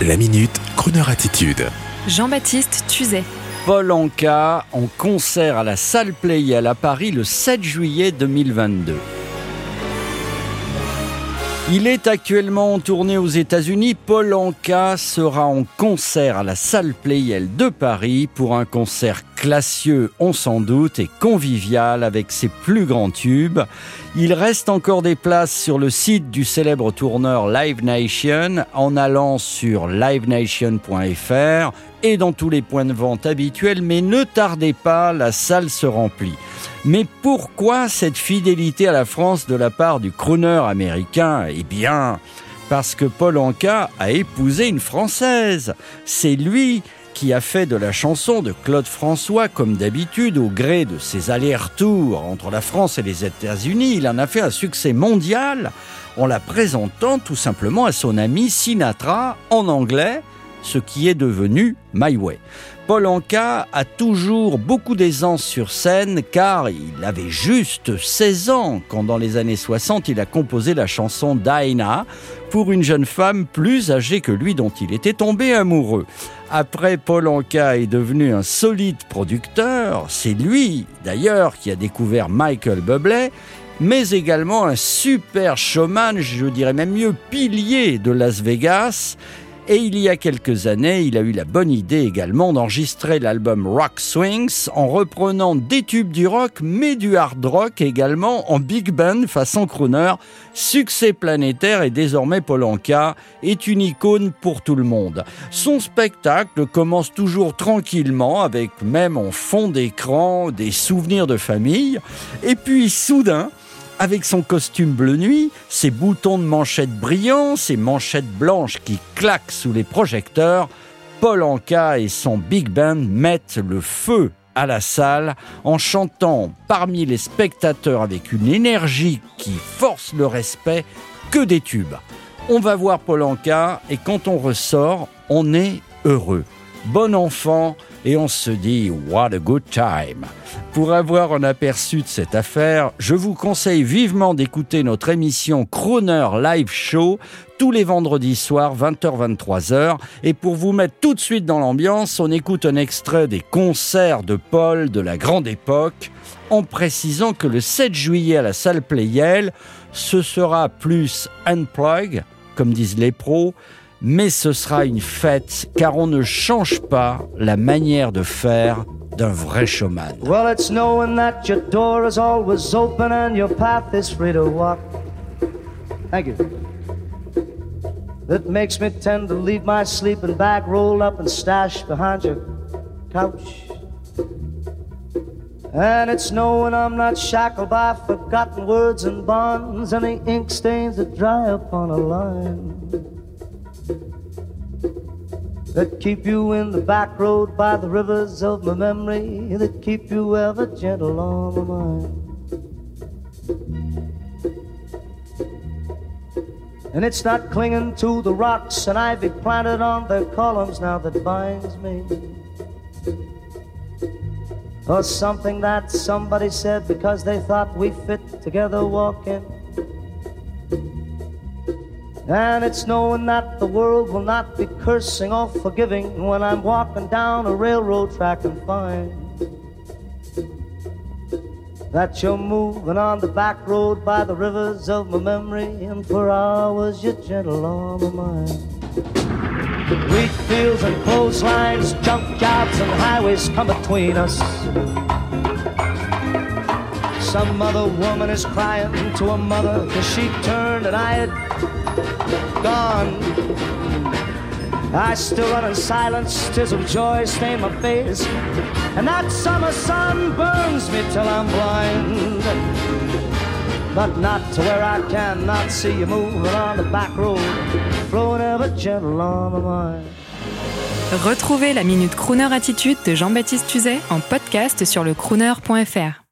La minute, Kroneur attitude. Jean-Baptiste Tuzet. Paul Anka en concert à la salle Playel à Paris le 7 juillet 2022. Il est actuellement en tournée aux États-Unis. Paul Anka sera en concert à la salle Playel de Paris pour un concert classieux, on s'en doute, et convivial avec ses plus grands tubes. Il reste encore des places sur le site du célèbre tourneur Live Nation en allant sur livenation.fr et dans tous les points de vente habituels, mais ne tardez pas, la salle se remplit. Mais pourquoi cette fidélité à la France de la part du crooner américain? Eh bien, parce que Paul Anka a épousé une Française. C'est lui qui a fait de la chanson de Claude François, comme d'habitude, au gré de ses allers-retours entre la France et les États-Unis, il en a fait un succès mondial en la présentant tout simplement à son ami Sinatra en anglais, ce qui est devenu My Way. Paul Anka a toujours beaucoup d'aisance sur scène car il avait juste 16 ans quand dans les années 60 il a composé la chanson Dinah pour une jeune femme plus âgée que lui dont il était tombé amoureux. Après, Paul Anka est devenu un solide producteur. C'est lui, d'ailleurs, qui a découvert Michael Bublé, mais également un super showman, je dirais même mieux pilier de Las Vegas. Et il y a quelques années, il a eu la bonne idée également d'enregistrer l'album Rock Swings en reprenant des tubes du rock, mais du hard rock également en big band façon crooner. Succès planétaire et désormais Polanka est une icône pour tout le monde. Son spectacle commence toujours tranquillement avec même en fond d'écran des souvenirs de famille. Et puis soudain, avec son costume bleu nuit, ses boutons de manchette brillants, ses manchettes blanches qui claquent sous les projecteurs, Paul Anka et son big band mettent le feu à la salle en chantant parmi les spectateurs avec une énergie qui force le respect que des tubes. On va voir Paul Anka et quand on ressort, on est heureux. Bon enfant et on se dit what a good time. Pour avoir un aperçu de cette affaire, je vous conseille vivement d'écouter notre émission Croner Live Show tous les vendredis soirs 20h-23h. Et pour vous mettre tout de suite dans l'ambiance, on écoute un extrait des concerts de Paul de la grande époque en précisant que le 7 juillet à la salle Playel, ce sera plus unplug, comme disent les pros, mais ce sera une fête car on ne change pas la manière de faire d'un vrai showman. Well, it's knowing that your door is always open and your path is free to walk. Thank you. That makes me tend to leave my sleeping bag rolled up and stashed behind your couch. And it's knowing I'm not shackled by forgotten words and bonds, and the ink stains that dry upon a line that keep you in the back road by the rivers of my memory, that keep you ever gentle on my mind. And it's not clinging to the rocks and ivy planted on their columns now that binds me. Or something that somebody said because they thought we fit together walking. And it's knowing that the world will not be cursing or forgiving when I'm walking down a railroad track and find that you're moving on the back road by the rivers of my memory, and for hours you're gentle on my mind. Wheat fields and clotheslines, junkyards and highways come between us. Some other woman is crying to a mother cause she turned and I had gone. I still run in silence, tears of joy stain my face. And that summer sun burns me till I'm blind. But not to where I cannot see you moving on the back road, flowing ever gentle on my mind. Retrouvez la Minute Crooner Attitude de Jean-Baptiste Tuzet en podcast sur le crooner.fr.